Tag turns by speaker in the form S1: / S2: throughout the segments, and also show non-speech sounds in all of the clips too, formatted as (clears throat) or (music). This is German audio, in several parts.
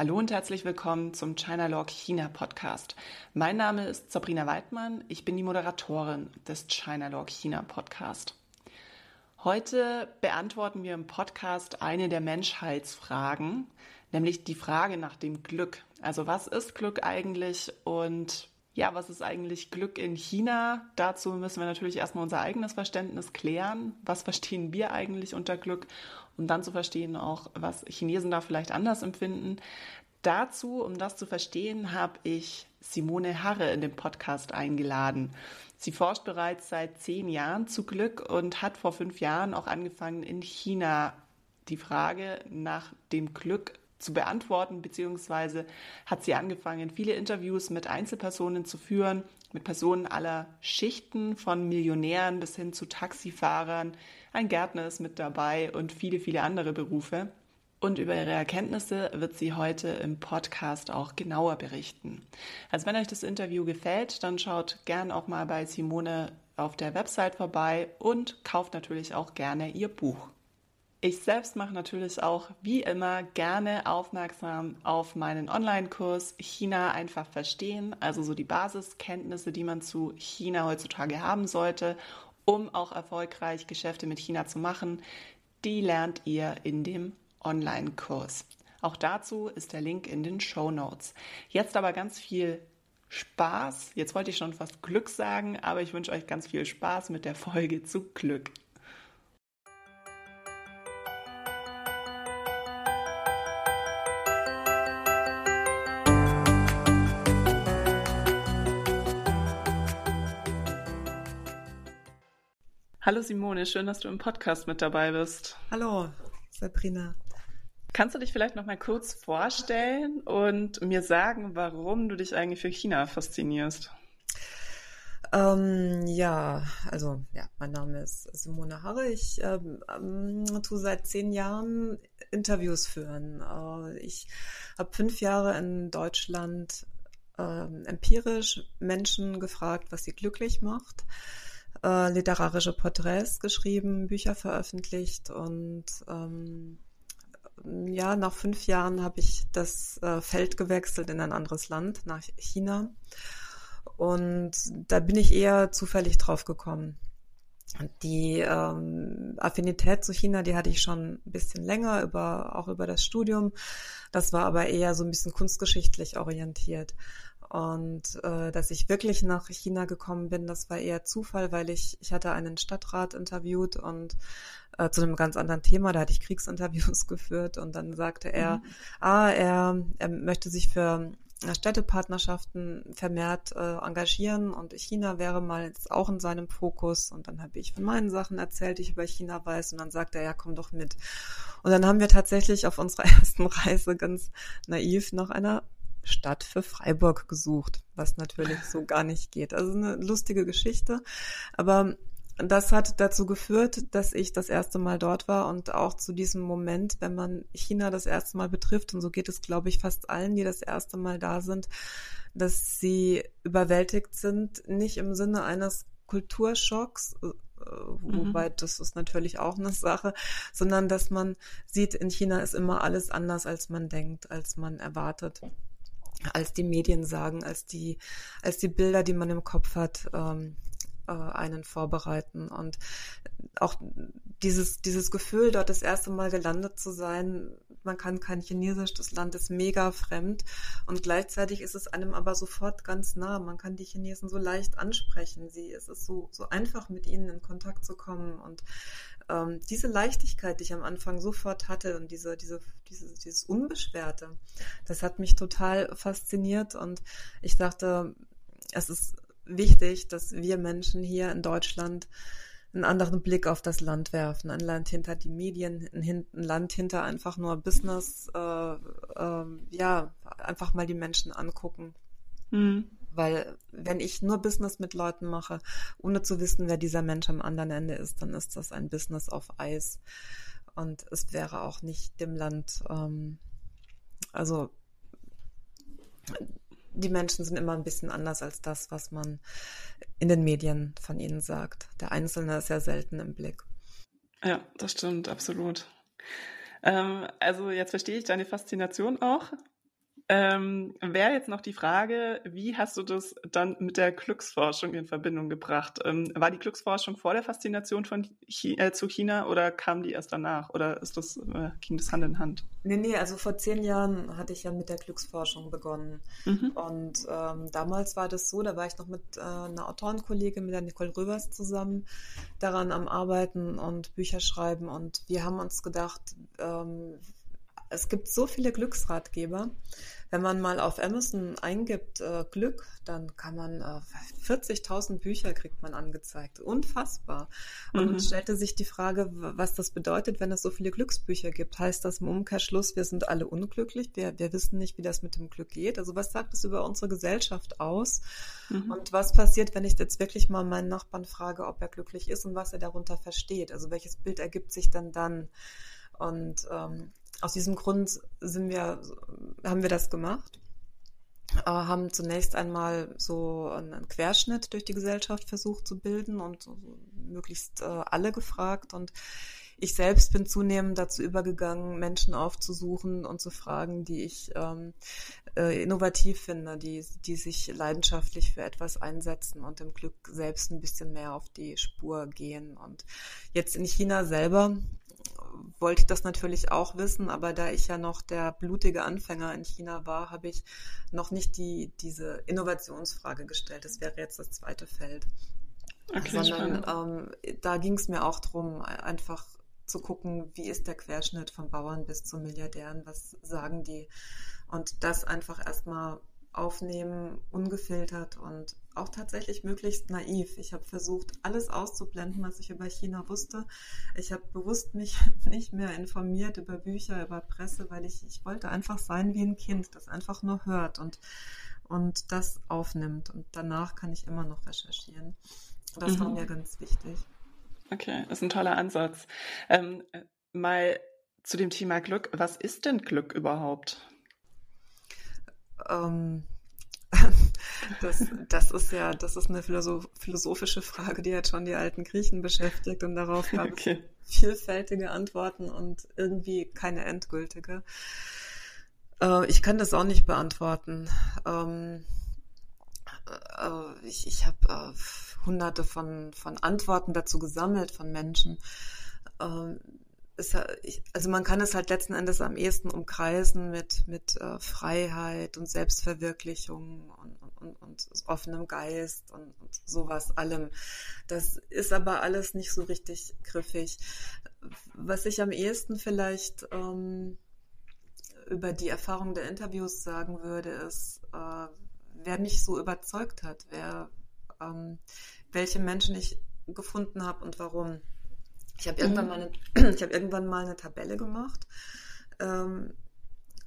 S1: Hallo und herzlich willkommen zum China Log China Podcast. Mein Name ist Sabrina Weidmann, ich bin die Moderatorin des China Log China Podcast. Heute beantworten wir im Podcast eine der Menschheitsfragen, nämlich die Frage nach dem Glück. Also was ist Glück eigentlich und ja, was ist eigentlich Glück in China? Dazu müssen wir natürlich erstmal unser eigenes Verständnis klären. Was verstehen wir eigentlich unter Glück? Um dann zu verstehen auch, was Chinesen da vielleicht anders empfinden. Dazu, um das zu verstehen, habe ich Simone Harre in den Podcast eingeladen. Sie forscht bereits seit zehn Jahren zu Glück und hat vor fünf Jahren auch angefangen, in China die Frage nach dem Glück zu beantworten, beziehungsweise hat sie angefangen, viele Interviews mit Einzelpersonen zu führen, mit Personen aller Schichten, von Millionären bis hin zu Taxifahrern. Ein Gärtner ist mit dabei und viele, viele andere Berufe. Und über ihre Erkenntnisse wird sie heute im Podcast auch genauer berichten. Also wenn euch das Interview gefällt, dann schaut gern auch mal bei Simone auf der Website vorbei und kauft natürlich auch gerne ihr Buch. Ich selbst mache natürlich auch wie immer gerne aufmerksam auf meinen Online-Kurs China einfach verstehen, also so die Basiskenntnisse, die man zu China heutzutage haben sollte, um auch erfolgreich Geschäfte mit China zu machen. Die lernt ihr in dem Online-Kurs. Auch dazu ist der Link in den Show Notes. Jetzt aber ganz viel Spaß. Jetzt wollte ich schon fast Glück sagen, aber ich wünsche euch ganz viel Spaß mit der Folge zu Glück. Hallo Simone, schön, dass du im Podcast mit dabei bist.
S2: Hallo, Sabrina.
S1: Kannst du dich vielleicht noch mal kurz vorstellen und mir sagen, warum du dich eigentlich für China faszinierst?
S2: Ähm, ja, also ja, mein Name ist Simone Harre. Ich ähm, ähm, tue seit zehn Jahren Interviews führen. Äh, ich habe fünf Jahre in Deutschland äh, empirisch Menschen gefragt, was sie glücklich macht äh, literarische Porträts geschrieben, Bücher veröffentlicht und ähm, ja, nach fünf Jahren habe ich das äh, Feld gewechselt in ein anderes Land, nach China. Und da bin ich eher zufällig drauf gekommen. Die ähm, Affinität zu China, die hatte ich schon ein bisschen länger, über, auch über das Studium. Das war aber eher so ein bisschen kunstgeschichtlich orientiert. Und äh, dass ich wirklich nach China gekommen bin, das war eher Zufall, weil ich, ich hatte einen Stadtrat interviewt und äh, zu einem ganz anderen Thema, da hatte ich Kriegsinterviews (laughs) geführt und dann sagte er, mhm. ah, er, er möchte sich für Städtepartnerschaften vermehrt äh, engagieren und China wäre mal jetzt auch in seinem Fokus und dann habe ich von meinen Sachen erzählt, die ich über China weiß und dann sagte er, ja, komm doch mit. Und dann haben wir tatsächlich auf unserer (laughs) ersten Reise ganz naiv nach einer Stadt für Freiburg gesucht, was natürlich so gar nicht geht. Also eine lustige Geschichte, aber das hat dazu geführt, dass ich das erste Mal dort war und auch zu diesem Moment, wenn man China das erste Mal betrifft, und so geht es, glaube ich, fast allen, die das erste Mal da sind, dass sie überwältigt sind, nicht im Sinne eines Kulturschocks, äh, wobei mhm. das ist natürlich auch eine Sache, sondern dass man sieht, in China ist immer alles anders, als man denkt, als man erwartet als die Medien sagen, als die, als die Bilder, die man im Kopf hat, ähm, äh, einen vorbereiten. Und auch dieses, dieses Gefühl, dort das erste Mal gelandet zu sein, man kann kein Chinesisch, das Land ist mega fremd und gleichzeitig ist es einem aber sofort ganz nah. Man kann die Chinesen so leicht ansprechen. Sie, es ist so, so einfach mit ihnen in Kontakt zu kommen und ähm, diese Leichtigkeit, die ich am Anfang sofort hatte und diese, diese, diese, dieses Unbeschwerte, das hat mich total fasziniert und ich dachte, es ist wichtig, dass wir Menschen hier in Deutschland einen anderen Blick auf das Land werfen. Ein Land hinter die Medien, ein, Land hinter einfach nur Business, äh, äh, ja, einfach mal die Menschen angucken. Mhm. Weil wenn ich nur Business mit Leuten mache, ohne zu wissen, wer dieser Mensch am anderen Ende ist, dann ist das ein Business auf Eis. Und es wäre auch nicht dem Land, ähm, also die Menschen sind immer ein bisschen anders als das, was man in den Medien von ihnen sagt. Der Einzelne ist ja selten im Blick.
S1: Ja, das stimmt, absolut. Ähm, also jetzt verstehe ich deine Faszination auch Ähm, Wäre jetzt noch die Frage, wie hast du das dann mit der Glücksforschung in Verbindung gebracht? Ähm, war die Glücksforschung vor der Faszination von China, äh, zu China oder kam die erst danach? Oder ist das, äh, ging das Hand in Hand?
S2: Nee, nee, also vor zehn Jahren hatte ich ja mit der Glücksforschung begonnen. Mhm. Und ähm, damals war das so, da war ich noch mit äh, einer Autorenkollegin, mit der Nicole Röbers zusammen daran am Arbeiten und Bücher schreiben. Und wir haben uns gedacht, ähm, es gibt so viele Glücksratgeber. Wenn man mal auf Amazon eingibt äh, Glück, dann kann man äh, 40.000 Bücher kriegt man angezeigt. Unfassbar. Und mhm. stellte sich die Frage, was das bedeutet, wenn es so viele Glücksbücher gibt. Heißt das im Umkehrschluss, wir sind alle unglücklich? Wir, wir wissen nicht, wie das mit dem Glück geht. Also was sagt es über unsere Gesellschaft aus? Mhm. Und was passiert, wenn ich jetzt wirklich mal meinen Nachbarn frage, ob er glücklich ist und was er darunter versteht? Also welches Bild ergibt sich dann dann? Und ähm, aus diesem Grund sind wir, haben wir das gemacht, äh, haben zunächst einmal so einen Querschnitt durch die Gesellschaft versucht zu bilden und möglichst äh, alle gefragt und ich selbst bin zunehmend dazu übergegangen, Menschen aufzusuchen und zu fragen, die ich ähm, äh, innovativ finde, die, die sich leidenschaftlich für etwas einsetzen und dem Glück selbst ein bisschen mehr auf die Spur gehen. Und jetzt in China selber wollte ich das natürlich auch wissen, aber da ich ja noch der blutige Anfänger in China war, habe ich noch nicht die, diese Innovationsfrage gestellt. Das wäre jetzt das zweite Feld. Okay, Sondern ähm, da ging es mir auch darum, einfach zu gucken, wie ist der Querschnitt von Bauern bis zu Milliardären, was sagen die? Und das einfach erstmal aufnehmen, ungefiltert und auch tatsächlich möglichst naiv. Ich habe versucht, alles auszublenden, was ich über China wusste. Ich habe bewusst mich (laughs) nicht mehr informiert über Bücher, über Presse, weil ich, ich wollte einfach sein wie ein Kind, das einfach nur hört und, und das aufnimmt. Und danach kann ich immer noch recherchieren. Das mhm. war mir ganz wichtig.
S1: Okay, ist ein toller Ansatz. Ähm, mal zu dem Thema Glück. Was ist denn Glück überhaupt?
S2: Ähm, (laughs) das, das ist ja, das ist eine philosophische Frage, die hat schon die alten Griechen beschäftigt und darauf gab okay. es vielfältige Antworten und irgendwie keine endgültige. Äh, ich kann das auch nicht beantworten. Ähm, äh, ich ich habe äh, hunderte von, von Antworten dazu gesammelt von Menschen. Ähm, ist, also man kann es halt letzten Endes am ehesten umkreisen mit, mit äh, Freiheit und Selbstverwirklichung und, und, und offenem Geist und, und sowas allem. Das ist aber alles nicht so richtig griffig. Was ich am ehesten vielleicht ähm, über die Erfahrung der Interviews sagen würde, ist, äh, wer mich so überzeugt hat, wer, ähm, welche Menschen ich gefunden habe und warum. Ich habe irgendwann, mhm. mal eine, (clears throat) hab irgendwann mal eine Tabelle gemacht ähm,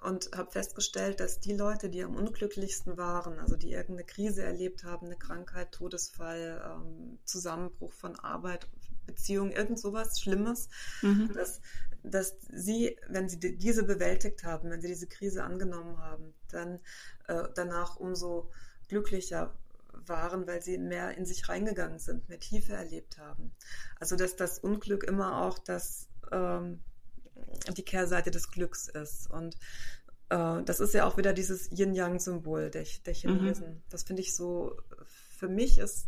S2: und habe festgestellt, dass die Leute, die am unglücklichsten waren, also die irgendeine Krise erlebt haben, eine Krankheit, Todesfall, ähm, Zusammenbruch von Arbeit, Beziehung, irgend sowas Schlimmes, mhm. dass, dass sie, wenn sie diese bewältigt haben, wenn sie diese Krise angenommen haben, dann äh, danach umso glücklicher waren, weil sie mehr in sich reingegangen sind, mehr Tiefe erlebt haben. Also dass das Unglück immer auch das, ähm, die Kehrseite des Glücks ist. Und äh, das ist ja auch wieder dieses Yin-Yang-Symbol der, der Chinesen. Mhm. Das finde ich so, für mich ist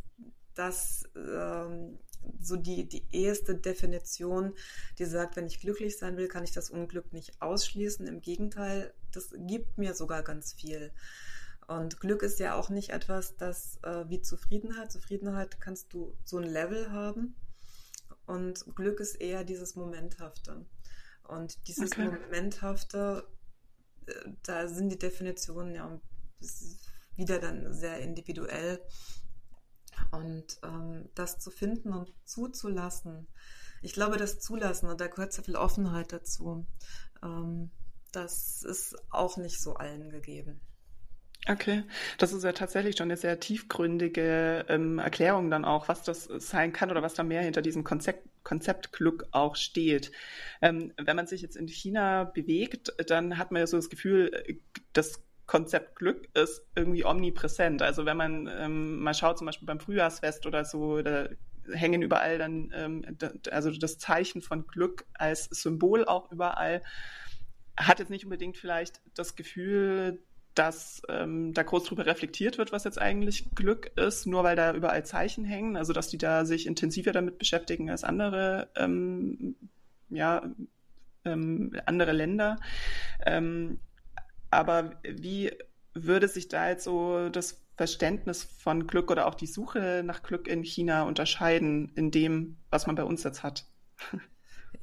S2: das ähm, so die, die erste Definition, die sagt, wenn ich glücklich sein will, kann ich das Unglück nicht ausschließen. Im Gegenteil, das gibt mir sogar ganz viel. Und Glück ist ja auch nicht etwas, das äh, wie Zufriedenheit. Zufriedenheit kannst du so ein Level haben. Und Glück ist eher dieses Momenthafte. Und dieses okay. Momenthafte, äh, da sind die Definitionen ja wieder dann sehr individuell. Und ähm, das zu finden und zuzulassen, ich glaube, das Zulassen, und da gehört sehr viel Offenheit dazu, ähm, das ist auch nicht so allen gegeben.
S1: Okay, das ist ja tatsächlich schon eine sehr tiefgründige ähm, Erklärung dann auch, was das sein kann oder was da mehr hinter diesem Konzept, Konzept Glück auch steht. Ähm, wenn man sich jetzt in China bewegt, dann hat man ja so das Gefühl, das Konzept Glück ist irgendwie omnipräsent. Also wenn man ähm, mal schaut, zum Beispiel beim Frühjahrsfest oder so, da hängen überall dann, ähm, also das Zeichen von Glück als Symbol auch überall. Hat jetzt nicht unbedingt vielleicht das Gefühl, dass ähm, da groß drüber reflektiert wird, was jetzt eigentlich Glück ist, nur weil da überall Zeichen hängen, also dass die da sich intensiver damit beschäftigen als andere, ähm, ja, ähm, andere Länder. Ähm, aber wie würde sich da jetzt so das Verständnis von Glück oder auch die Suche nach Glück in China unterscheiden in dem, was man bei uns jetzt hat?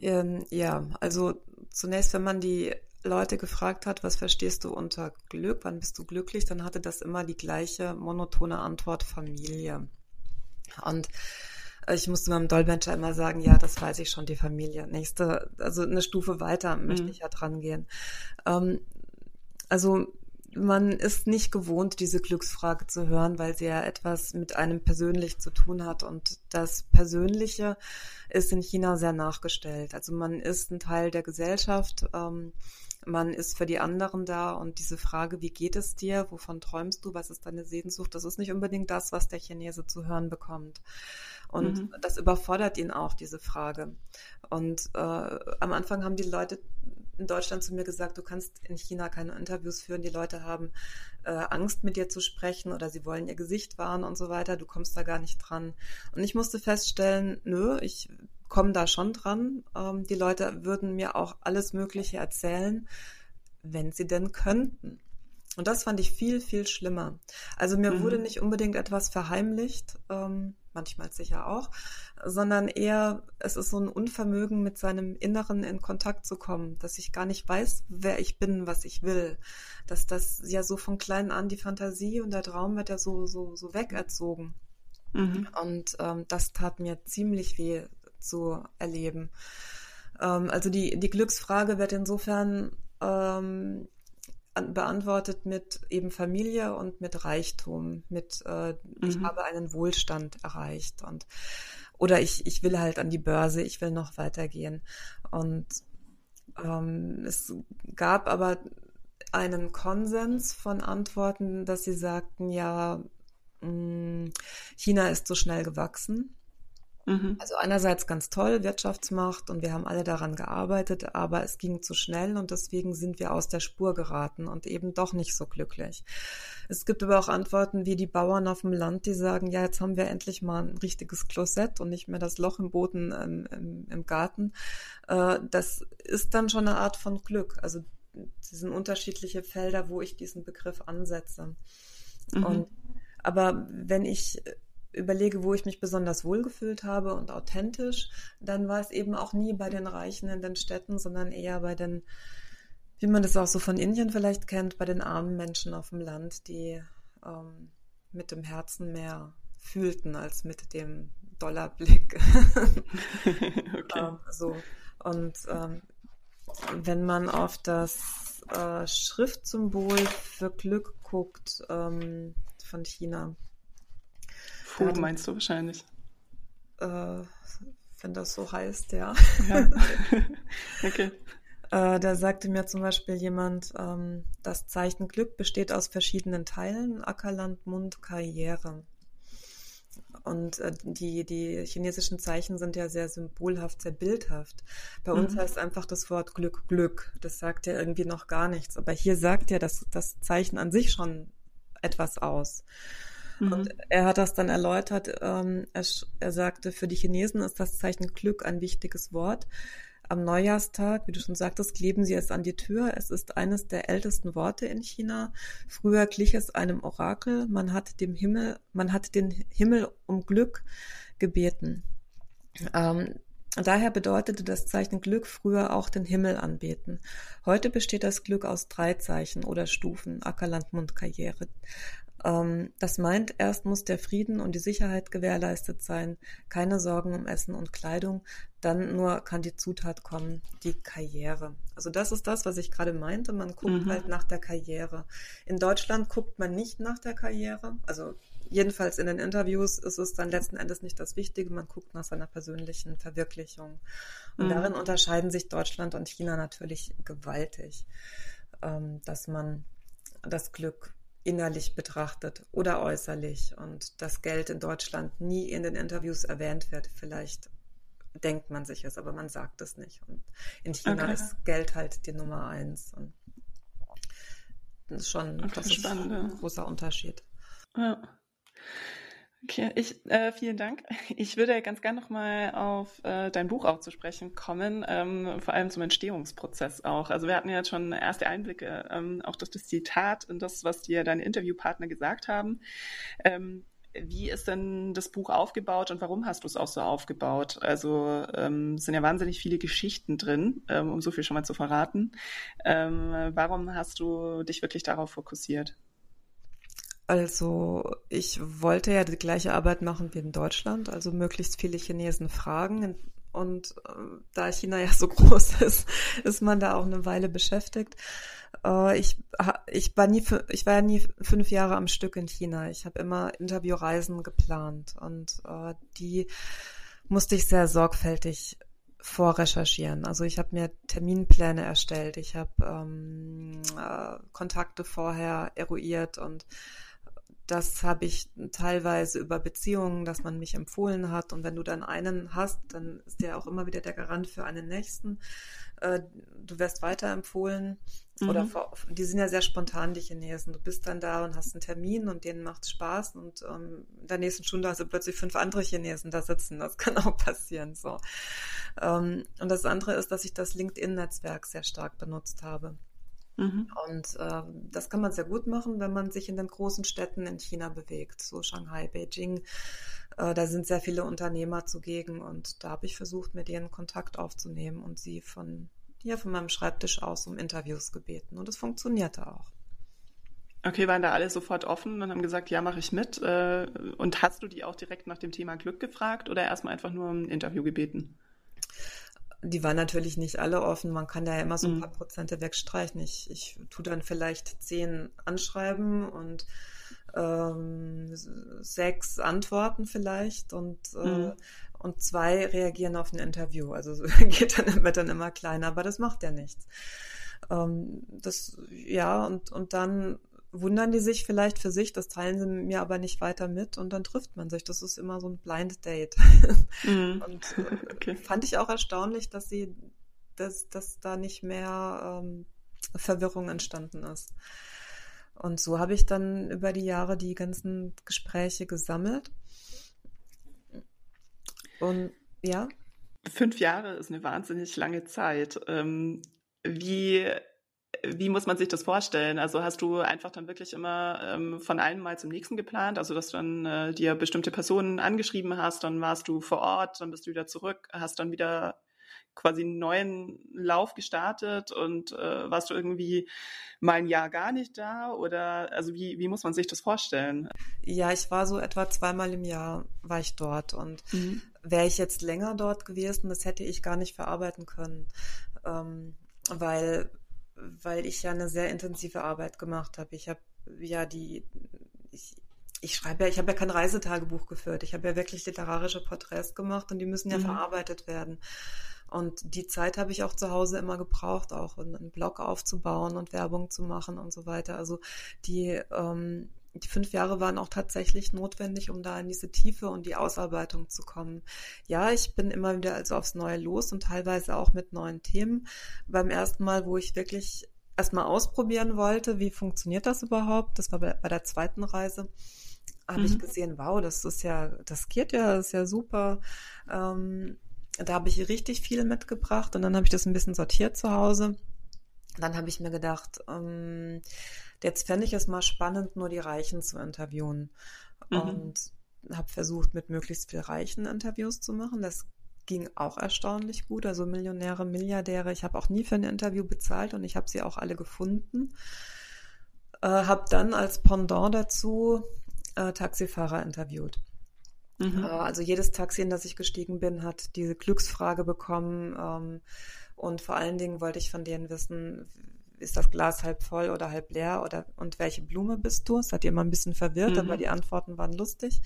S2: Ähm, ja, also zunächst, wenn man die Leute gefragt hat, was verstehst du unter Glück, wann bist du glücklich, dann hatte das immer die gleiche monotone Antwort Familie. Und ich musste meinem Dolmetscher immer sagen, ja, das weiß ich schon, die Familie. Nächste, also eine Stufe weiter möchte mhm. ich ja dran gehen. Ähm, also man ist nicht gewohnt, diese Glücksfrage zu hören, weil sie ja etwas mit einem persönlich zu tun hat. Und das Persönliche ist in China sehr nachgestellt. Also man ist ein Teil der Gesellschaft. Ähm, man ist für die anderen da und diese Frage, wie geht es dir, wovon träumst du, was ist deine Sehnsucht, das ist nicht unbedingt das, was der Chinese zu hören bekommt. Und mhm. das überfordert ihn auch, diese Frage. Und äh, am Anfang haben die Leute in Deutschland zu mir gesagt, du kannst in China keine Interviews führen, die Leute haben äh, Angst, mit dir zu sprechen oder sie wollen ihr Gesicht wahren und so weiter, du kommst da gar nicht dran. Und ich musste feststellen, nö, ich komme da schon dran. Ähm, die Leute würden mir auch alles Mögliche erzählen, wenn sie denn könnten. Und das fand ich viel, viel schlimmer. Also mir mhm. wurde nicht unbedingt etwas verheimlicht, ähm, manchmal sicher auch, sondern eher, es ist so ein Unvermögen, mit seinem Inneren in Kontakt zu kommen, dass ich gar nicht weiß, wer ich bin, was ich will. Dass das ja so von klein an die Fantasie und der Traum wird ja so, so, so wegerzogen. Mhm. Und ähm, das tat mir ziemlich weh zu erleben. Ähm, also die, die Glücksfrage wird insofern ähm, beantwortet mit eben Familie und mit Reichtum, mit äh, mhm. ich habe einen Wohlstand erreicht und oder ich, ich will halt an die Börse, ich will noch weitergehen. Und ähm, es gab aber einen Konsens von Antworten, dass sie sagten, ja, mh, mm, China ist so schnell gewachsen Mhm. Also einerseits ganz toll, Wirtschaftsmacht und wir haben alle daran gearbeitet, aber es ging zu schnell und deswegen sind wir aus der Spur geraten und eben doch nicht so glücklich. Es gibt aber auch Antworten wie die Bauern auf dem Land, die sagen, ja, jetzt haben wir endlich mal ein richtiges Klosett und nicht mehr das Loch im Boden im, im, im Garten. Äh, das ist dann schon eine Art von Glück. Also das sind unterschiedliche Felder, wo ich diesen Begriff ansetze. Mhm. Und aber wenn ich überlege, wo ich mich besonders wohlgefühlt habe und authentisch, dann war es eben auch nie bei den Reichen in den Städten, sondern eher bei den, wie man das auch so von Indien vielleicht kennt, bei den armen Menschen auf dem Land, die ähm, mit dem Herzen mehr fühlten als mit dem Dollarblick. (laughs) okay. ähm, so. Und ähm, wenn man auf das äh, Schriftsymbol für Glück guckt ähm, von China,
S1: Ja, meinst du wahrscheinlich?
S2: Äh, wenn das so heißt, ja. ja. (laughs) okay. Äh, da sagte mir zum Beispiel jemand, ähm, das Zeichen Glück besteht aus verschiedenen Teilen, Ackerland, Mund, Karriere. Und äh, die, die chinesischen Zeichen sind ja sehr symbolhaft, sehr bildhaft. Bei mhm. uns heißt einfach das Wort Glück Glück. Das sagt ja irgendwie noch gar nichts. Aber hier sagt ja das, das Zeichen an sich schon etwas aus. Mhm. Und er hat das dann erläutert. Ähm, er, er sagte, für die Chinesen ist das Zeichen Glück ein wichtiges Wort. Am Neujahrstag, wie du schon sagtest, kleben sie es an die Tür. Es ist eines der ältesten Worte in China. Früher glich es einem Orakel. Man hat dem Himmel, man hat den Himmel um Glück gebeten. Ähm, Daher bedeutete das Zeichen Glück früher auch den Himmel anbeten. Heute besteht das Glück aus drei Zeichen oder Stufen, Ackerland, Mund, Karriere. Ähm, das meint, erst muss der Frieden und die Sicherheit gewährleistet sein, keine Sorgen um Essen und Kleidung, dann nur kann die Zutat kommen, die Karriere. Also das ist das, was ich gerade meinte, man guckt mhm. halt nach der Karriere. In Deutschland guckt man nicht nach der Karriere, also jedenfalls in den Interviews ist es dann letzten Endes nicht das Wichtige, man guckt nach seiner persönlichen Verwirklichung. Und mhm. darin unterscheiden sich Deutschland und China natürlich gewaltig, ähm, dass man das Glück innerlich betrachtet oder äußerlich und das Geld in Deutschland nie in den Interviews erwähnt wird. Vielleicht denkt man sich es, aber man sagt es nicht. Und in China okay. ist Geld halt die Nummer eins. Und Das ist schon das ist ein großer Unterschied. Ja.
S1: Okay, ich, äh, vielen Dank. Ich würde ganz gerne nochmal auf äh, dein Buch auch zu sprechen kommen, ähm, vor allem zum Entstehungsprozess auch. Also wir hatten ja schon erste Einblicke, ähm, auch durch das Zitat und das, was dir deine Interviewpartner gesagt haben. Ähm, wie ist denn das Buch aufgebaut und warum hast du es auch so aufgebaut? Also ähm, es sind ja wahnsinnig viele Geschichten drin, ähm, um so viel schon mal zu verraten. Ähm, warum hast du dich wirklich darauf fokussiert?
S2: Also ich wollte ja die gleiche Arbeit machen wie in Deutschland, also möglichst viele Chinesen fragen. Und äh, da China ja so (laughs) groß ist, ist man da auch eine Weile beschäftigt. Äh, ich, ich, war nie, ich war ja nie fünf Jahre am Stück in China. Ich habe immer Interviewreisen geplant und äh, die musste ich sehr sorgfältig vorrecherchieren. Also ich habe mir Terminpläne erstellt, ich habe ähm, äh, Kontakte vorher eruiert und das habe ich teilweise über Beziehungen, dass man mich empfohlen hat. Und wenn du dann einen hast, dann ist der auch immer wieder der Garant für einen nächsten. Äh, du wirst weiterempfohlen. Mhm. Oder die sind ja sehr spontan, die Chinesen. Du bist dann da und hast einen Termin und denen macht Spaß. Und ähm, in der nächsten Stunde hast du plötzlich fünf andere Chinesen da sitzen. Das (laughs) kann auch passieren. So. Ähm, und das andere ist, dass ich das LinkedIn-Netzwerk sehr stark benutzt habe. Mhm. Und äh, das kann man sehr gut machen, wenn man sich in den großen Städten in China bewegt, so Shanghai, Beijing. Äh, da sind sehr viele Unternehmer zugegen und da habe ich versucht, mit denen Kontakt aufzunehmen und sie von hier von meinem Schreibtisch aus um Interviews gebeten. Und es funktionierte auch.
S1: Okay, waren da alle sofort offen und haben gesagt, ja, mache ich mit. Äh, und hast du die auch direkt nach dem Thema Glück gefragt oder erstmal einfach nur um ein Interview gebeten?
S2: Die waren natürlich nicht alle offen. Man kann da ja immer so ein mhm. paar Prozente wegstreichen. Ich, ich tue dann vielleicht zehn anschreiben und ähm, sechs antworten vielleicht und, äh, mhm. und zwei reagieren auf ein Interview. Also (laughs) geht dann, wird dann immer kleiner, aber das macht ja nichts. Ähm, das, ja, und, und dann wundern die sich vielleicht für sich, das teilen sie mir aber nicht weiter mit und dann trifft man sich. Das ist immer so ein Blind Date. (laughs) Mhm. und (laughs) äh, okay. fand ich auch erstaunlich, dass sie, dass, dass da nicht mehr ähm, Verwirrung entstanden ist. Und so habe ich dann über die Jahre die ganzen Gespräche gesammelt. Und ja.
S1: Fünf Jahre ist eine wahnsinnig lange Zeit. Ähm, wie wie muss man sich das vorstellen? Also hast du einfach dann wirklich immer ähm, von einem Mal zum nächsten geplant? Also dass du dann äh, dir bestimmte Personen angeschrieben hast, dann warst du vor Ort, dann bist du wieder zurück, hast dann wieder quasi einen neuen Lauf gestartet und äh, warst du irgendwie mal ein Jahr gar nicht da? Oder also wie, wie muss man sich das vorstellen?
S2: Ja, ich war so etwa zweimal im Jahr war ich dort und mhm. wäre ich jetzt länger dort gewesen, das hätte ich gar nicht verarbeiten können. Ähm, weil weil ich ja eine sehr intensive Arbeit gemacht habe. Ich habe ja die, ich, ich schreibe ja, ich habe ja kein Reisetagebuch geführt. Ich habe ja wirklich literarische Porträts gemacht und die müssen ja mhm. verarbeitet werden. Und die Zeit habe ich auch zu Hause immer gebraucht, auch einen Blog aufzubauen und Werbung zu machen und so weiter. Also die, ähm, die fünf Jahre waren auch tatsächlich notwendig, um da in diese Tiefe und die Ausarbeitung zu kommen. Ja, ich bin immer wieder also aufs Neue los und teilweise auch mit neuen Themen. Beim ersten Mal, wo ich wirklich erstmal ausprobieren wollte, wie funktioniert das überhaupt, das war bei, bei der zweiten Reise, habe mhm. ich gesehen, wow, das ist ja, das geht ja, das ist ja super. Ähm, da habe ich richtig viel mitgebracht und dann habe ich das ein bisschen sortiert zu Hause. Dann habe ich mir gedacht, ähm, Jetzt fände ich es mal spannend, nur die Reichen zu interviewen. Mhm. Und habe versucht, mit möglichst viel Reichen Interviews zu machen. Das ging auch erstaunlich gut. Also Millionäre, Milliardäre. Ich habe auch nie für ein Interview bezahlt und ich habe sie auch alle gefunden. Äh, habe dann als Pendant dazu äh, Taxifahrer interviewt. Mhm. Äh, also jedes Taxi, in das ich gestiegen bin, hat diese Glücksfrage bekommen. Ähm, und vor allen Dingen wollte ich von denen wissen, ist das Glas halb voll oder halb leer oder und welche Blume bist du? Es hat ihr immer ein bisschen verwirrt, mhm. aber die Antworten waren lustig.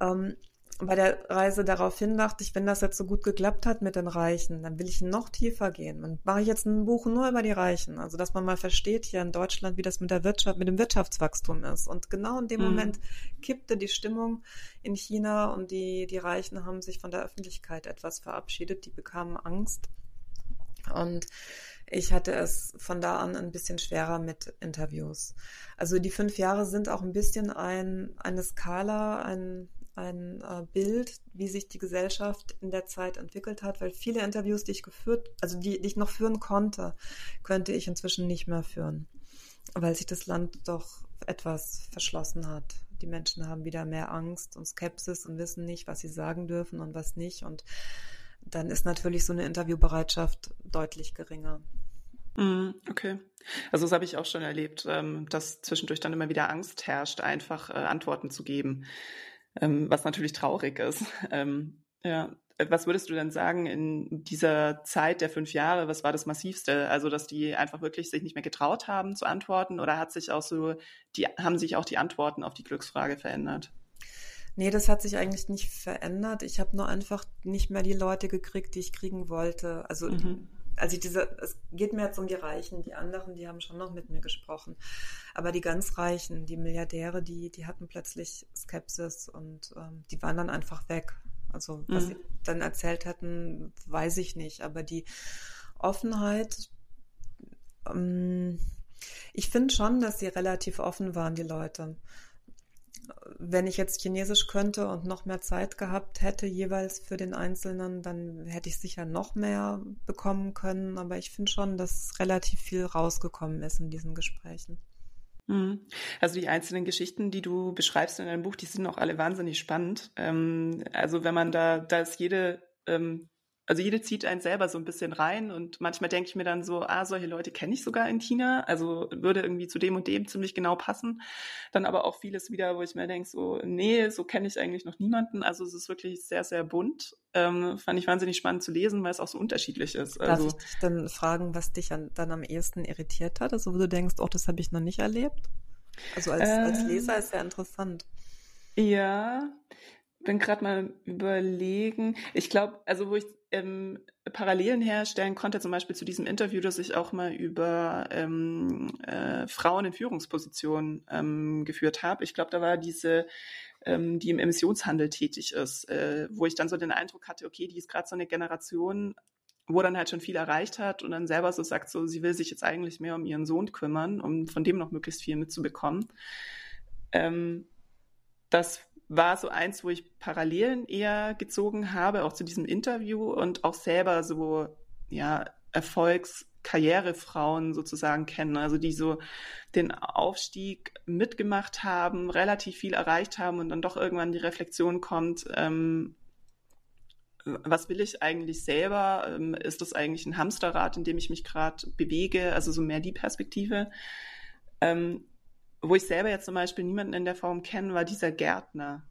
S2: Ähm, bei der Reise daraufhin dachte ich, wenn das jetzt so gut geklappt hat mit den Reichen, dann will ich noch tiefer gehen. Dann mache ich jetzt ein Buch nur über die Reichen. Also, dass man mal versteht hier in Deutschland, wie das mit der Wirtschaft, mit dem Wirtschaftswachstum ist. Und genau in dem mhm. Moment kippte die Stimmung in China und die, die Reichen haben sich von der Öffentlichkeit etwas verabschiedet. Die bekamen Angst Und ich hatte es von da an ein bisschen schwerer mit Interviews. Also die fünf Jahre sind auch ein bisschen ein, eine Skala, ein, ein äh, Bild, wie sich die Gesellschaft in der Zeit entwickelt hat, weil viele Interviews, die ich geführt, also die, die ich noch führen konnte, könnte ich inzwischen nicht mehr führen, weil sich das Land doch etwas verschlossen hat. Die Menschen haben wieder mehr Angst und Skepsis und wissen nicht, was sie sagen dürfen und was nicht. Und dann ist natürlich so eine Interviewbereitschaft deutlich geringer.
S1: Mm, okay. Also das habe ich auch schon erlebt, ähm, dass zwischendurch dann immer wieder Angst herrscht, einfach äh, Antworten zu geben, ähm, was natürlich traurig ist. (laughs) Ähm, ja. Was würdest du denn sagen in dieser Zeit der fünf Jahre, was war das Massivste? Also, dass die einfach wirklich sich nicht mehr getraut haben zu antworten oder hat sich auch so, die, haben sich auch die Antworten auf die Glücksfrage verändert?
S2: Nee, das hat sich eigentlich nicht verändert. Ich habe nur einfach nicht mehr die Leute gekriegt, die ich kriegen wollte. Also mhm also diese, es geht mir jetzt um die Reichen, die anderen, die haben schon noch mit mir gesprochen. Aber die ganz Reichen, die Milliardäre, die, die hatten plötzlich Skepsis und ähm, die waren dann einfach weg. Also was mhm. sie dann erzählt hatten, weiß ich nicht. Aber die Offenheit, ähm, ich finde schon, dass sie relativ offen waren, die Leute wenn ich jetzt Chinesisch könnte und noch mehr Zeit gehabt hätte, jeweils für den Einzelnen, dann hätte ich sicher noch mehr bekommen können. Aber ich finde schon, dass relativ viel rausgekommen ist in diesen Gesprächen.
S1: Mhm. Also die einzelnen Geschichten, die du beschreibst in deinem Buch, die sind auch alle wahnsinnig spannend. Ähm, also wenn man da, da ist jede ähm, also jede zieht einen selber so ein bisschen rein und manchmal denke ich mir dann so, ah, solche Leute kenne ich sogar in China, also würde irgendwie zu dem und dem ziemlich genau passen. Dann aber auch vieles wieder, wo ich mir denke, so, nee, so kenne ich eigentlich noch niemanden. Also es ist wirklich sehr, sehr bunt. Ähm, fand ich wahnsinnig spannend zu lesen, weil es auch so unterschiedlich ist.
S2: Darf also, ich dich dann fragen, was dich an, dann am ehesten irritiert hat? Also wo du denkst, oh, das habe ich noch nicht erlebt? Also als, äh, als Leser ist ja interessant.
S1: Ja, bin gerade mal überlegen. Ich glaube, also wo ich ähm, Parallelen herstellen konnte, zum Beispiel zu diesem Interview, das ich auch mal über ähm, äh, Frauen in Führungspositionen ähm, geführt habe. Ich glaube, da war diese, ähm, die im Emissionshandel tätig ist, äh, wo ich dann so den Eindruck hatte, okay, die ist gerade so eine Generation, wo dann halt schon viel erreicht hat und dann selber so sagt, so sie will sich jetzt eigentlich mehr um ihren Sohn kümmern, um von dem noch möglichst viel mitzubekommen. Ähm, das war so eins, wo ich Parallelen eher gezogen habe, auch zu diesem Interview und auch selber so, ja, Erfolgskarrierefrauen sozusagen kennen, also die so den Aufstieg mitgemacht haben, relativ viel erreicht haben und dann doch irgendwann die Reflexion kommt, ähm, was will ich eigentlich selber? Ähm, ist das eigentlich ein Hamsterrad, in dem ich mich gerade bewege? Also so mehr die Perspektive. Ähm, wo ich selber jetzt zum Beispiel niemanden in der Form kenne, war dieser Gärtner.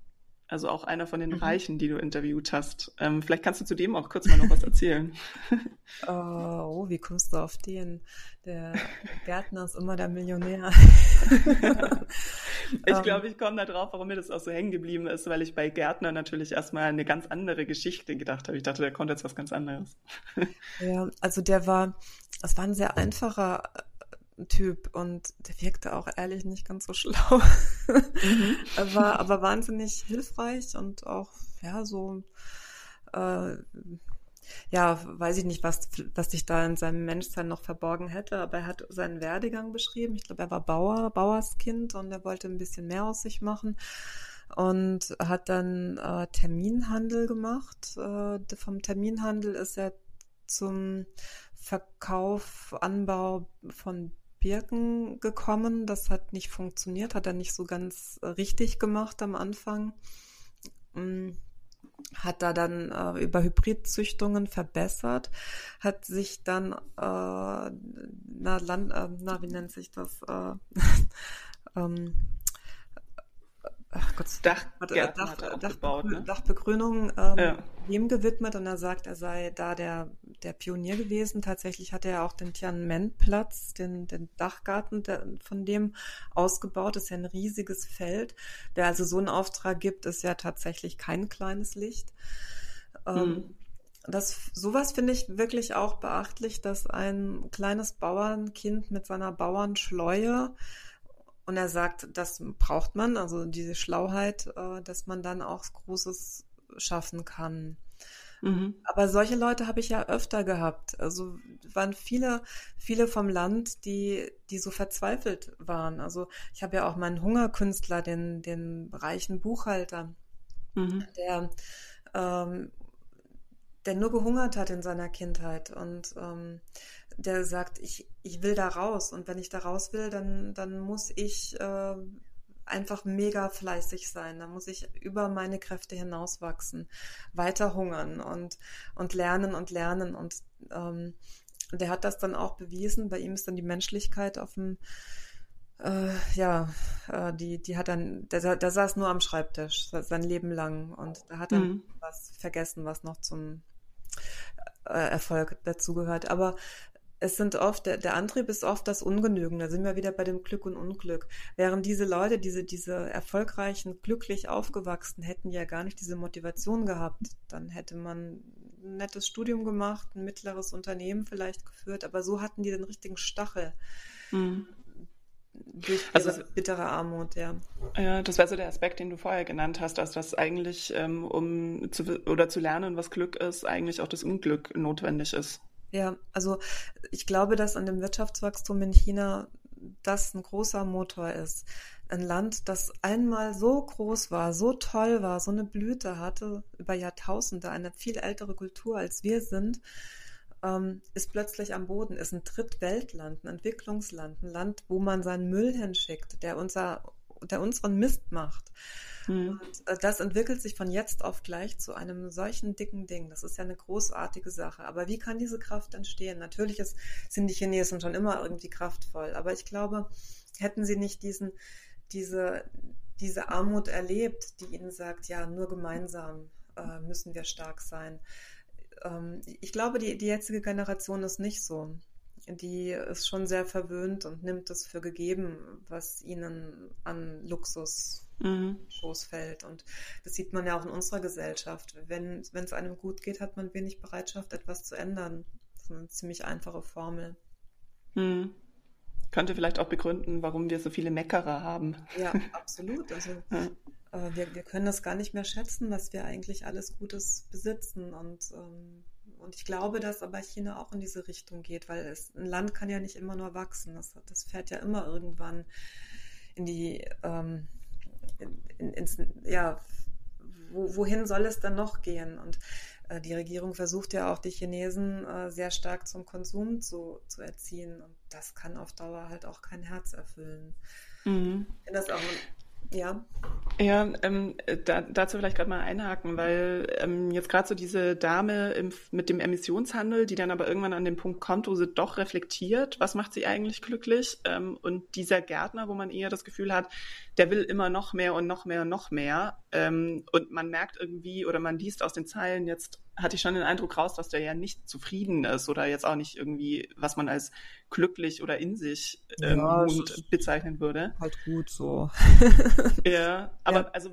S1: Also auch einer von den mhm. Reichen, die du interviewt hast. Ähm, vielleicht kannst du zu dem auch kurz mal noch was erzählen. (laughs)
S2: oh, wie kommst du auf den? Der Gärtner ist immer der Millionär. (laughs)
S1: ich glaube, ich komme da drauf, warum mir das auch so hängen geblieben ist, weil ich bei Gärtner natürlich erstmal eine ganz andere Geschichte gedacht habe. Ich dachte, der konnte jetzt was ganz anderes.
S2: ja, also der war, das war ein sehr einfacher Typ und der wirkte auch ehrlich nicht ganz so schlau. Mhm. (laughs) er war aber wahnsinnig hilfreich und auch, ja, so, äh, ja, weiß ich nicht, was, was sich da in seinem Menschsein noch verborgen hätte, aber er hat seinen Werdegang beschrieben. Ich glaube, er war Bauer, Bauerskind und er wollte ein bisschen mehr aus sich machen und hat dann äh, Terminhandel gemacht. Äh, vom Terminhandel ist er zum Verkauf, Anbau von Birken gekommen. Das hat nicht funktioniert, hat er nicht so ganz äh, richtig gemacht am Anfang. Mm, hat da dann äh, über Hybridzüchtungen verbessert, hat sich dann, äh, na, Land, äh, na, wie nennt sich das? Äh, (laughs) ähm, ach Gott, Dach, Dach, Dach, Dach, ne? Dachbegrünung ähm, ja. ihm gewidmet und er sagt, er sei da der, der Pionier gewesen. Tatsächlich hat er auch den Tiananmen-Platz, den, den Dachgarten der, von dem ausgebaut. Das ist ja ein riesiges Feld. Wer also so einen Auftrag gibt, ist ja tatsächlich kein kleines Licht. Ähm, hm. Das, sowas finde ich wirklich auch beachtlich, dass ein kleines Bauernkind mit seiner Bauernschleue und er sagt, das braucht man, also diese Schlauheit, äh, dass man dann auch Großes schaffen kann. Mhm. Aber solche Leute habe ich ja öfter gehabt. Also waren viele, viele vom Land, die, die so verzweifelt waren. Also ich habe ja auch meinen Hungerkünstler, den, den reichen Buchhalter, mhm. der, ähm, der nur gehungert hat in seiner Kindheit und ähm, der sagt, ich, ich will da raus und wenn ich da raus will, dann, dann muss ich äh, einfach mega fleißig sein. Da muss ich über meine Kräfte hinauswachsen, weiter hungern und, und lernen und lernen. Und ähm, der hat das dann auch bewiesen. Bei ihm ist dann die Menschlichkeit auf dem, äh, ja, äh, die, die hat dann, der, der saß nur am Schreibtisch sein Leben lang und da hat er mhm. was vergessen, was noch zum äh, Erfolg dazugehört. Aber es sind oft, der, der Antrieb ist oft das Ungenügen. Da sind wir wieder bei dem Glück und Unglück. Während diese Leute, diese, diese erfolgreichen, glücklich aufgewachsen, hätten ja gar nicht diese Motivation gehabt. Dann hätte man ein nettes Studium gemacht, ein mittleres Unternehmen vielleicht geführt, aber so hatten die den richtigen Stachel. Mhm. Durch also bittere Armut, ja.
S1: Ja, das wäre so der Aspekt, den du vorher genannt hast, dass das eigentlich, ähm, um zu oder zu lernen, was Glück ist, eigentlich auch das Unglück notwendig ist.
S2: Ja, also ich glaube, dass an dem Wirtschaftswachstum in China das ein großer Motor ist. Ein Land, das einmal so groß war, so toll war, so eine Blüte hatte über Jahrtausende, eine viel ältere Kultur als wir sind, ähm, ist plötzlich am Boden, ist ein Drittweltland, ein Entwicklungsland, ein Land, wo man seinen Müll hinschickt, der unser, der unseren Mist macht. Mhm. Und äh, das entwickelt sich von jetzt auf gleich zu einem solchen dicken Ding. Das ist ja eine großartige Sache. Aber wie kann diese Kraft entstehen? Natürlich ist, sind die Chinesen schon immer irgendwie kraftvoll. Aber ich glaube, hätten sie nicht diesen, diese, diese Armut erlebt, die ihnen sagt, ja, nur gemeinsam äh, müssen wir stark sein. Ähm, ich glaube, die, die jetzige Generation ist nicht so die ist schon sehr verwöhnt und nimmt es für gegeben, was ihnen an Luxus mhm. Schoß fällt. Und das sieht man ja auch in unserer Gesellschaft. Wenn es einem gut geht, hat man wenig Bereitschaft, etwas zu ändern. Das ist eine ziemlich einfache Formel.
S1: Mhm. Könnte vielleicht auch begründen, warum wir so viele Meckerer haben.
S2: Ja, (laughs) absolut. Also ja. äh, wir, wir können das gar nicht mehr schätzen, was wir eigentlich alles Gutes besitzen. Und ähm, und ich glaube, dass aber China auch in diese Richtung geht, weil es, ein Land kann ja nicht immer nur wachsen. Das, das fährt ja immer irgendwann in die, ähm, in, ins, ja, wo, wohin soll es dann noch gehen? Und äh, die Regierung versucht ja auch, die Chinesen äh, sehr stark zum Konsum zu, zu erziehen. Und das kann auf Dauer halt auch kein Herz erfüllen. Mhm. Ich finde das auch ja.
S1: Ja, ähm, da, dazu vielleicht gerade mal einhaken, weil ähm, jetzt gerade so diese Dame im, mit dem Emissionshandel, die dann aber irgendwann an den Punkt kommt, wo sie doch reflektiert, was macht sie eigentlich glücklich? Ähm, und dieser Gärtner, wo man eher das Gefühl hat, der will immer noch mehr und noch mehr und noch mehr. Ähm, und man merkt irgendwie oder man liest aus den Zeilen jetzt, hatte ich schon den Eindruck raus, dass der ja nicht zufrieden ist oder jetzt auch nicht irgendwie, was man als glücklich oder in sich ähm, ja, bezeichnen würde.
S2: Halt gut so. (laughs)
S1: ja, aber ja. also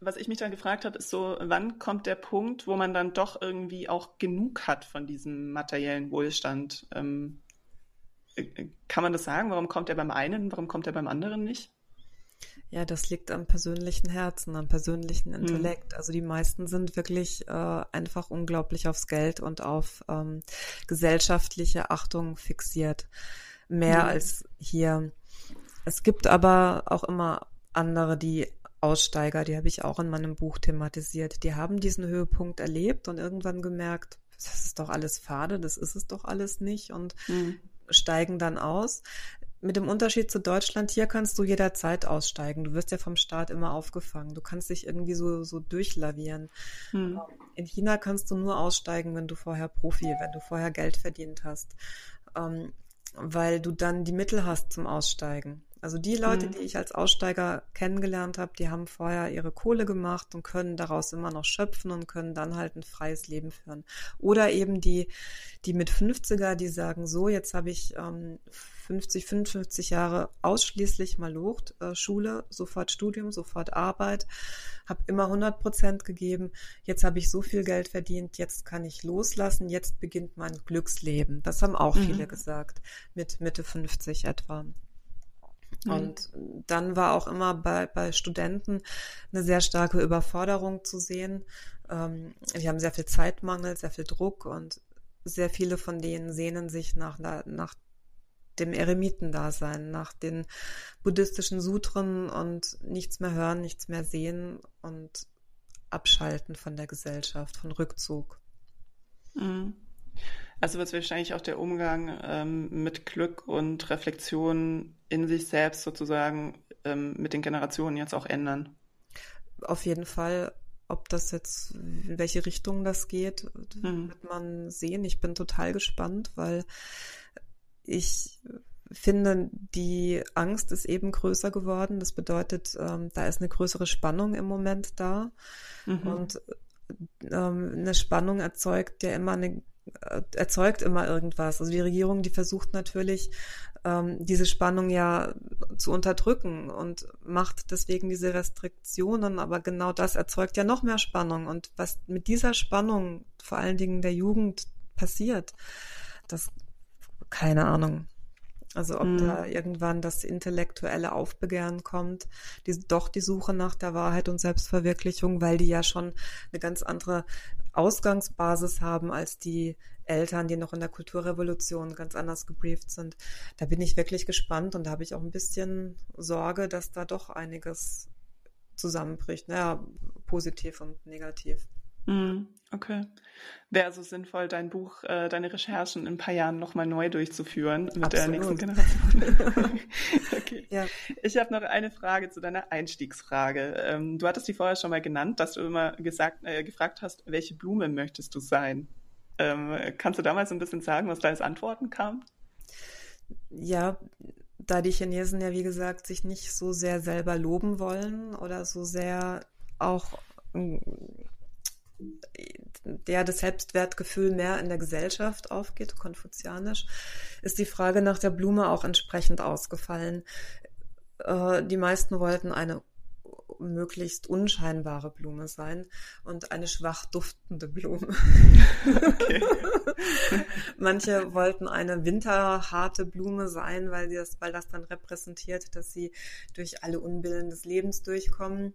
S1: was ich mich dann gefragt habe, ist so, wann kommt der Punkt, wo man dann doch irgendwie auch genug hat von diesem materiellen Wohlstand? Ähm, äh, kann man das sagen? Warum kommt er beim einen, warum kommt er beim anderen nicht?
S2: Ja, das liegt am persönlichen Herzen, am persönlichen hm. Intellekt. Mhm. Also die meisten sind wirklich äh, einfach unglaublich aufs Geld und auf ähm, gesellschaftliche Achtung fixiert. Mehr mhm. als hier. Es gibt aber auch immer andere, die Aussteiger, die habe ich auch in meinem Buch thematisiert. Die haben diesen Höhepunkt erlebt und irgendwann gemerkt, das ist doch alles fade, das ist es doch alles nicht und mhm. steigen dann aus mit dem Unterschied zu Deutschland, hier kannst du jederzeit aussteigen. Du wirst ja vom Staat immer aufgefangen. Du kannst dich irgendwie so, so durchlavieren. Hm. In China kannst du nur aussteigen, wenn du vorher Profi, wenn du vorher Geld verdient hast. Ähm, weil du dann die Mittel hast zum Aussteigen. Also die Leute, mhm. die ich als Aussteiger kennengelernt habe, die haben vorher ihre Kohle gemacht und können daraus immer noch schöpfen und können dann halt ein freies Leben führen. Oder eben die, die mit 50er, die sagen, so, jetzt habe ich ähm, 50, 55 Jahre ausschließlich Malocht, äh, Schule, sofort Studium, sofort Arbeit, habe immer 100 Prozent gegeben. Jetzt habe ich so viel Geld verdient, jetzt kann ich loslassen, jetzt beginnt mein Glücksleben. Das haben auch mhm. viele gesagt, mit Mitte 50 etwa. Mhm. Und dann war auch immer bei, bei Studenten eine sehr starke Überforderung zu sehen. Ähm, die haben sehr viel Zeitmangel, sehr viel Druck und sehr viele von denen sehnen sich nach, nach dem Eremitendasein, nach den buddhistischen Sutren und nichts mehr hören, nichts mehr sehen und abschalten von der Gesellschaft, von Rückzug.
S1: Mhm. Also wird wahrscheinlich auch der Umgang ähm, mit Glück und Reflexion in sich selbst sozusagen ähm, mit den Generationen jetzt auch ändern.
S2: Auf jeden Fall. Ob das jetzt, in welche Richtung das geht, mhm. wird man sehen. Ich bin total gespannt, weil ich finde, die Angst ist eben größer geworden. Das bedeutet, ähm, da ist eine größere Spannung im Moment da. Mhm. Und ähm, eine Spannung erzeugt ja immer eine äh, erzeugt immer irgendwas. Also die Regierung, die versucht natürlich, ähm, diese Spannung ja zu unterdrücken und macht deswegen diese Restriktionen, aber genau das erzeugt ja noch mehr Spannung. Und was mit dieser Spannung, vor allen Dingen der Jugend, passiert, das keine Ahnung. Also ob mhm. da irgendwann das intellektuelle Aufbegehren kommt, die, doch die Suche nach der Wahrheit und Selbstverwirklichung, weil die ja schon eine ganz andere Ausgangsbasis haben als die Eltern, die noch in der Kulturrevolution ganz anders gebrieft sind. Da bin ich wirklich gespannt und da habe ich auch ein bisschen Sorge, dass da doch einiges zusammenbricht. Naja, positiv und negativ.
S1: Mhm. Okay. Wäre also sinnvoll, dein Buch, äh, deine Recherchen in ein paar Jahren nochmal neu durchzuführen mit Absolut. der nächsten Generation. (laughs) okay. Ja. Ich habe noch eine Frage zu deiner Einstiegsfrage. Ähm, du hattest die vorher schon mal genannt, dass du immer gesagt, äh, gefragt hast, welche Blume möchtest du sein? Ähm, kannst du damals ein bisschen sagen, was da als Antworten kam?
S2: Ja, da die Chinesen ja, wie gesagt, sich nicht so sehr selber loben wollen oder so sehr auch der das Selbstwertgefühl mehr in der Gesellschaft aufgeht, konfuzianisch, ist die Frage nach der Blume auch entsprechend ausgefallen. Äh, die meisten wollten eine möglichst unscheinbare Blume sein und eine schwach duftende Blume. Okay. (laughs) Manche wollten eine winterharte Blume sein, weil, das, weil das dann repräsentiert, dass sie durch alle Unbillen des Lebens durchkommen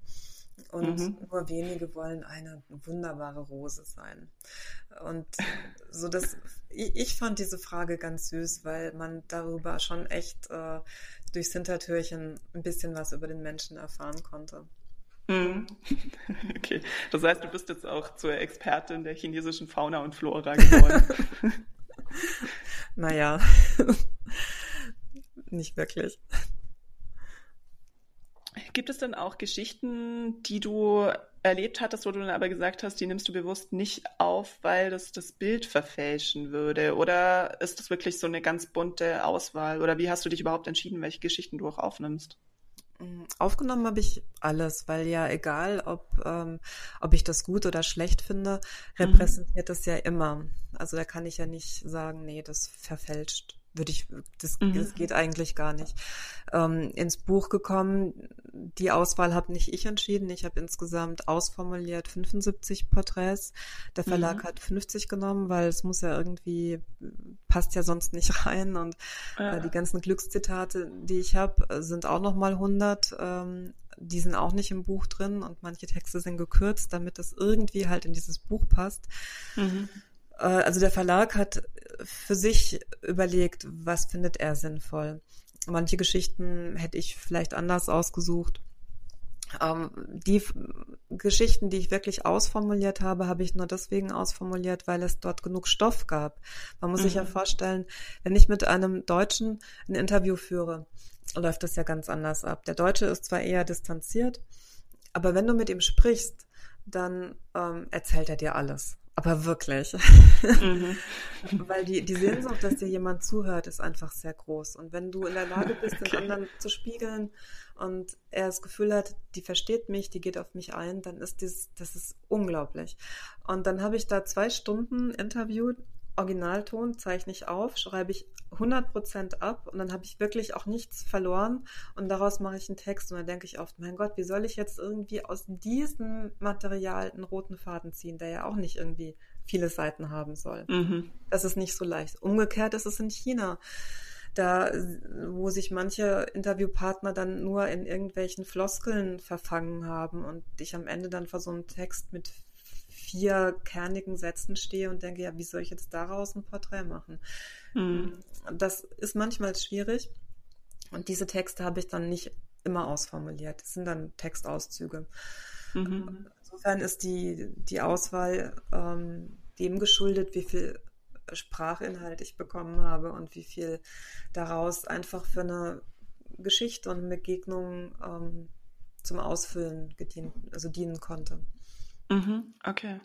S2: und mhm. nur wenige wollen eine wunderbare Rose sein. Und so das, ich, ich, fand diese Frage ganz süß, weil man darüber schon echt äh, durchs Hintertürchen ein bisschen was über den Menschen erfahren konnte.
S1: Mhm. (laughs) Okay, das heißt, du bist jetzt auch zur Expertin der chinesischen Fauna und Flora geworden. (laughs)
S2: naja, (laughs) nicht wirklich.
S1: Gibt es denn auch Geschichten, die du erlebt hattest, wo du dann aber gesagt hast, die nimmst du bewusst nicht auf, weil das das Bild verfälschen würde? Oder ist das wirklich so eine ganz bunte Auswahl? Oder wie hast du dich überhaupt entschieden, welche Geschichten du auch aufnimmst?
S2: Mm, aufgenommen habe ich alles, weil ja egal, ob, ähm, ob ich das gut oder schlecht finde, mhm. repräsentiert mhm. das ja immer. Also da kann ich ja nicht sagen, nee, das verfälscht würde ich, das, mhm. das geht eigentlich gar nicht. Ähm, ins Buch gekommen, die Auswahl habe nicht ich entschieden. Ich habe insgesamt ausformuliert 75 Porträts. Der Verlag mhm. hat 50 genommen, weil es muss ja irgendwie, passt ja sonst nicht (laughs) rein. Und ja. äh, die ganzen Glückszitate, die ich habe, sind auch nochmal 100. Ähm, die sind auch nicht im Buch drin und manche Texte sind gekürzt, damit das irgendwie halt in dieses Buch passt. Mhm. Äh, also der Verlag hat für sich überlegt, was findet er sinnvoll. Manche Geschichten hätte ich vielleicht anders ausgesucht. Ähm, die Geschichten, die ich wirklich ausformuliert habe, habe ich nur deswegen ausformuliert, weil es dort genug Stoff gab. Man muss mhm. sich ja mhm. vorstellen, wenn ich mit einem Deutschen ein Interview führe, läuft das ja ganz anders ab. Der Deutsche ist zwar eher distanziert, aber wenn du mit ihm sprichst, dann ähm, erzählt er dir alles. Aber wirklich. Mhm. (laughs) Weil die, die Sehnsucht, dass dir jemand zuhört, ist einfach sehr groß. Und wenn du in der Lage bist, okay. den anderen zu spiegeln und er das Gefühl hat, die versteht mich, die geht auf mich ein, dann ist das, das ist unglaublich. Und dann habe ich da zwei Stunden interviewt Originalton zeichne ich auf, schreibe ich 100% ab und dann habe ich wirklich auch nichts verloren und daraus mache ich einen Text und dann denke ich oft, mein Gott, wie soll ich jetzt irgendwie aus diesem Material einen roten Faden ziehen, der ja auch nicht irgendwie viele Seiten haben soll. Mhm. Das ist nicht so leicht. Umgekehrt ist es in China. da, wo sich manche Interviewpartner dann nur in irgendwelchen Floskeln verfangen haben und ich am Ende dann vor so einem Text mit vier kernigen Sätzen stehe und denke, ja, wie soll ich jetzt daraus ein Porträt machen? Mhm. Das ist manchmal schwierig. Und diese Texte habe ich dann nicht immer ausformuliert. Das sind dann Textauszüge. Mhm. Insofern ist die, die Auswahl ähm, dem geschuldet, wie viel Sprachinhalt ich bekommen habe und wie viel daraus einfach für eine Geschichte und Begegnung ähm, zum Ausfüllen gedient, also dienen konnte.
S1: Mhm, okay.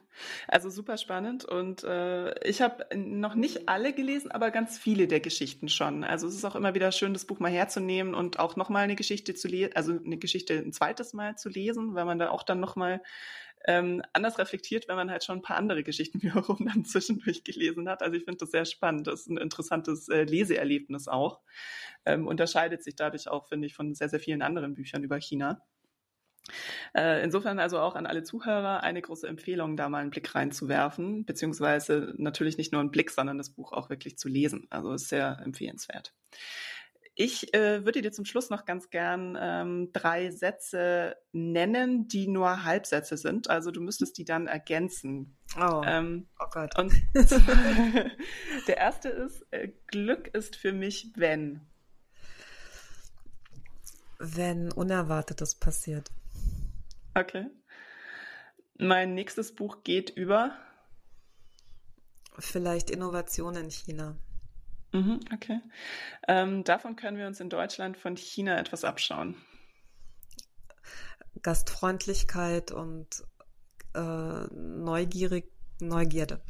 S1: Also super spannend und äh, ich habe noch nicht alle gelesen, aber ganz viele der Geschichten schon. Also es ist auch immer wieder schön, das Buch mal herzunehmen und auch nochmal eine Geschichte zu lesen, also eine Geschichte ein zweites Mal zu lesen, weil man da auch dann nochmal ähm, anders reflektiert, wenn man halt schon ein paar andere Geschichten (laughs) wiederum dann zwischendurch gelesen hat. Also ich finde das sehr spannend. Das ist ein interessantes äh, Leseerlebnis auch. Ähm, unterscheidet sich dadurch auch, finde ich, von sehr, sehr vielen anderen Büchern über China. Äh, insofern also auch an alle Zuhörer eine große Empfehlung, da mal einen Blick reinzuwerfen, beziehungsweise natürlich nicht nur einen Blick, sondern das Buch auch wirklich zu lesen. Also ist sehr empfehlenswert. Ich äh, würde dir zum Schluss noch ganz gern ähm, drei Sätze nennen, die nur Halbsätze sind. Also du müsstest die dann ergänzen.
S2: Oh, ähm, oh Gott.
S1: Und (laughs) der erste ist, äh, Glück ist für mich, wenn.
S2: Wenn Unerwartetes passiert.
S1: Okay. Mein nächstes Buch geht über.
S2: Vielleicht Innovation in China.
S1: Mhm, okay. Ähm, davon können wir uns in Deutschland von China etwas abschauen.
S2: Gastfreundlichkeit und äh, neugierig, Neugierde.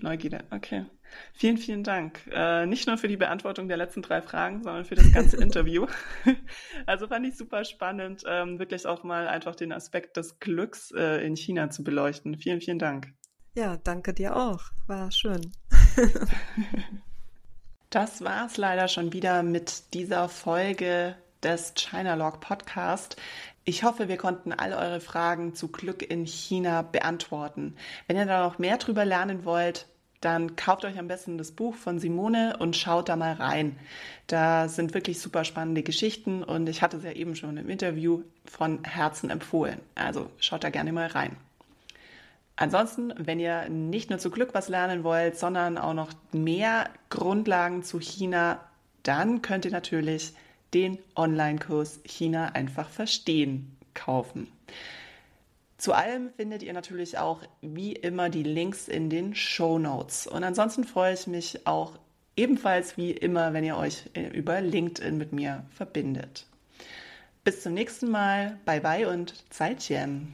S1: Neugierde, okay. Vielen, vielen Dank. Äh, nicht nur für die Beantwortung der letzten drei Fragen, sondern für das ganze (laughs) Interview. (laughs) also fand ich super spannend, ähm, wirklich auch mal einfach den Aspekt des Glücks äh, in China zu beleuchten. Vielen, vielen Dank.
S2: Ja, danke dir auch. War schön. (laughs)
S1: das war es leider schon wieder mit dieser Folge des China Log Podcast. Ich hoffe, wir konnten all eure Fragen zu Glück in China beantworten. Wenn ihr da noch mehr drüber lernen wollt, dann kauft euch am besten das Buch von Simone und schaut da mal rein. Da sind wirklich super spannende Geschichten und ich hatte es ja eben schon im Interview von Herzen empfohlen. Also schaut da gerne mal rein. Ansonsten, wenn ihr nicht nur zu Glück was lernen wollt, sondern auch noch mehr Grundlagen zu China, dann könnt ihr natürlich den Online-Kurs China einfach verstehen kaufen. Zu allem findet ihr natürlich auch wie immer die Links in den Show Notes. Und ansonsten freue ich mich auch ebenfalls wie immer, wenn ihr euch über LinkedIn mit mir verbindet. Bis zum nächsten Mal. Bye bye und Zeitchen.